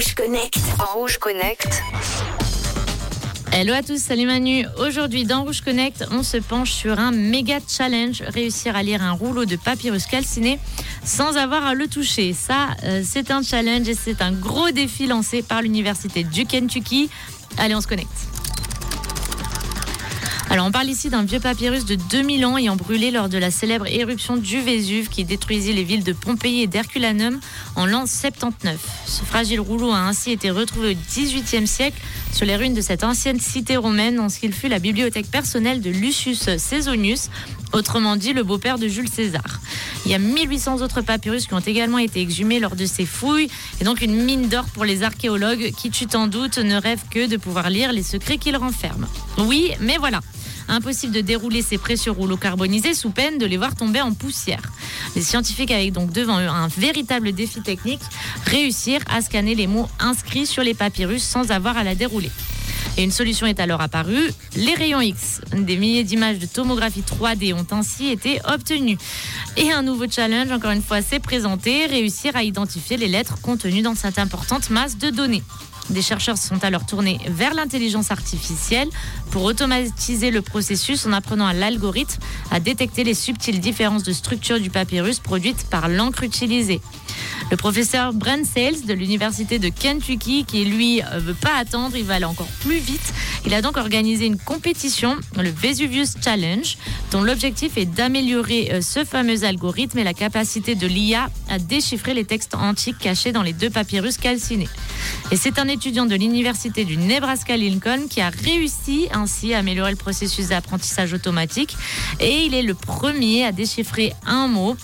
Rouge Connect. Rouge Connect. Hello à tous, salut Manu. Aujourd'hui dans Rouge Connect, on se penche sur un méga challenge, réussir à lire un rouleau de papyrus calciné sans avoir à le toucher. Ça, euh, c'est un challenge et c'est un gros défi lancé par l'université du Kentucky. Allez, on se connecte. Alors on parle ici d'un vieux papyrus de 2000 ans ayant brûlé lors de la célèbre éruption du Vésuve qui détruisit les villes de Pompéi et d'Herculanum en l'an 79. Ce fragile rouleau a ainsi été retrouvé au XVIIIe siècle sur les ruines de cette ancienne cité romaine en ce qu'il fut la bibliothèque personnelle de Lucius Caesonius, autrement dit le beau-père de Jules César. Il y a 1800 autres papyrus qui ont également été exhumés lors de ces fouilles et donc une mine d'or pour les archéologues qui, tu t'en doutes, ne rêvent que de pouvoir lire les secrets qu'ils renferment. Oui, mais voilà. Impossible de dérouler ces précieux rouleaux carbonisés sous peine de les voir tomber en poussière. Les scientifiques avaient donc devant eux un véritable défi technique, réussir à scanner les mots inscrits sur les papyrus sans avoir à la dérouler. Et une solution est alors apparue, les rayons X. Des milliers d'images de tomographie 3D ont ainsi été obtenues. Et un nouveau challenge, encore une fois, s'est présenté, réussir à identifier les lettres contenues dans cette importante masse de données. Des chercheurs se sont alors tournés vers l'intelligence artificielle pour automatiser le processus en apprenant à l'algorithme à détecter les subtiles différences de structure du papyrus produites par l'encre utilisée. Le professeur Brent Sales de l'université de Kentucky, qui lui euh, veut pas attendre, il va aller encore plus vite. Il a donc organisé une compétition, le Vesuvius Challenge, dont l'objectif est d'améliorer euh, ce fameux algorithme et la capacité de l'IA à déchiffrer les textes antiques cachés dans les deux papyrus calcinés. Et c'est un étudiant de l'université du Nebraska Lincoln qui a réussi ainsi à améliorer le processus d'apprentissage automatique et il est le premier à déchiffrer un mot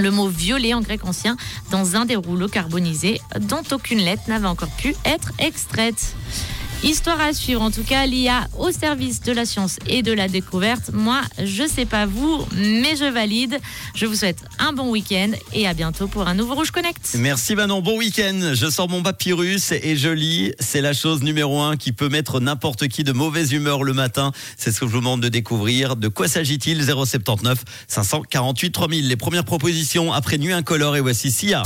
le mot violet en grec ancien dans un des rouleaux carbonisés dont aucune lettre n'avait encore pu être extraite. Histoire à suivre, en tout cas, l'IA au service de la science et de la découverte. Moi, je sais pas vous, mais je valide. Je vous souhaite un bon week-end et à bientôt pour un nouveau Rouge Connect. Merci Manon, bon week-end. Je sors mon papyrus et je lis. C'est la chose numéro un qui peut mettre n'importe qui de mauvaise humeur le matin. C'est ce que je vous demande de découvrir. De quoi s'agit-il? 079 548 3000. Les premières propositions après Nuit Incolore et voici Sia.